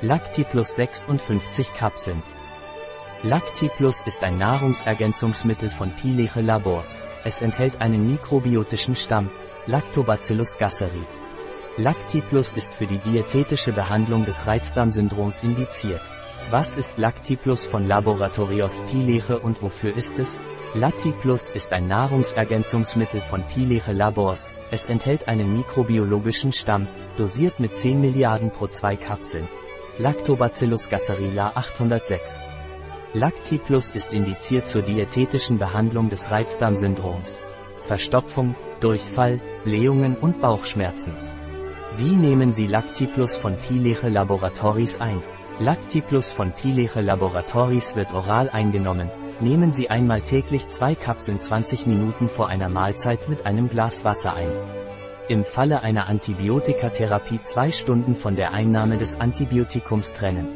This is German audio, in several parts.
Lacti Plus 56 Kapseln. Lacti Plus ist ein Nahrungsergänzungsmittel von Pileche Labors. Es enthält einen mikrobiotischen Stamm, Lactobacillus gasseri. Lacti Plus ist für die diätetische Behandlung des Reizdarmsyndroms indiziert. Was ist Lacti Plus von Laboratorios Pileche und wofür ist es? Lacti Plus ist ein Nahrungsergänzungsmittel von Pileche Labors. Es enthält einen mikrobiologischen Stamm, dosiert mit 10 Milliarden pro 2 Kapseln. Lactobacillus gasserila 806. Lacti Plus ist indiziert zur diätetischen Behandlung des Reizdarmsyndroms. Verstopfung, Durchfall, Blähungen und Bauchschmerzen. Wie nehmen Sie Lacti Plus von Pileche Laboratories ein? Lacti Plus von Pileche Laboratories wird oral eingenommen. Nehmen Sie einmal täglich zwei Kapseln 20 Minuten vor einer Mahlzeit mit einem Glas Wasser ein. Im Falle einer Antibiotikatherapie zwei Stunden von der Einnahme des Antibiotikums trennen.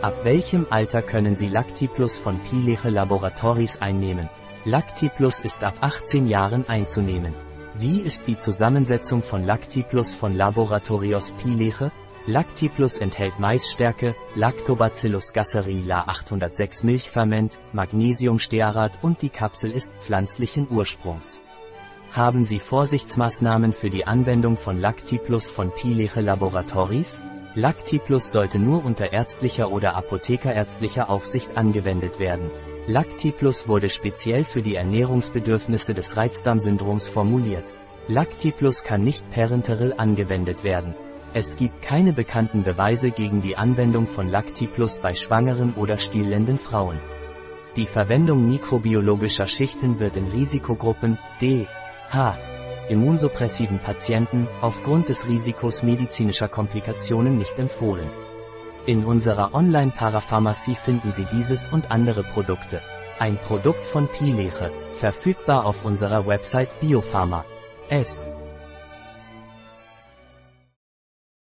Ab welchem Alter können Sie Lactiplus von Pileche Laboratories einnehmen? Lactiplus ist ab 18 Jahren einzunehmen. Wie ist die Zusammensetzung von Lactiplus von Laboratorios Pileche? Lactiplus enthält Maisstärke, Lactobacillus gasseri La 806 Milchferment, Magnesiumstearat und die Kapsel ist pflanzlichen Ursprungs. Haben Sie Vorsichtsmaßnahmen für die Anwendung von Lactiplus von Pileche Laboratories? Lactiplus sollte nur unter ärztlicher oder apothekerärztlicher Aufsicht angewendet werden. Lactiplus wurde speziell für die Ernährungsbedürfnisse des Reizdarmsyndroms formuliert. Lactiplus kann nicht parenteral angewendet werden. Es gibt keine bekannten Beweise gegen die Anwendung von Lactiplus bei schwangeren oder stillenden Frauen. Die Verwendung mikrobiologischer Schichten wird in Risikogruppen D, H. Immunsuppressiven Patienten aufgrund des Risikos medizinischer Komplikationen nicht empfohlen. In unserer Online-Parapharmacie finden Sie dieses und andere Produkte. Ein Produkt von Pileche, verfügbar auf unserer Website Biopharma. S.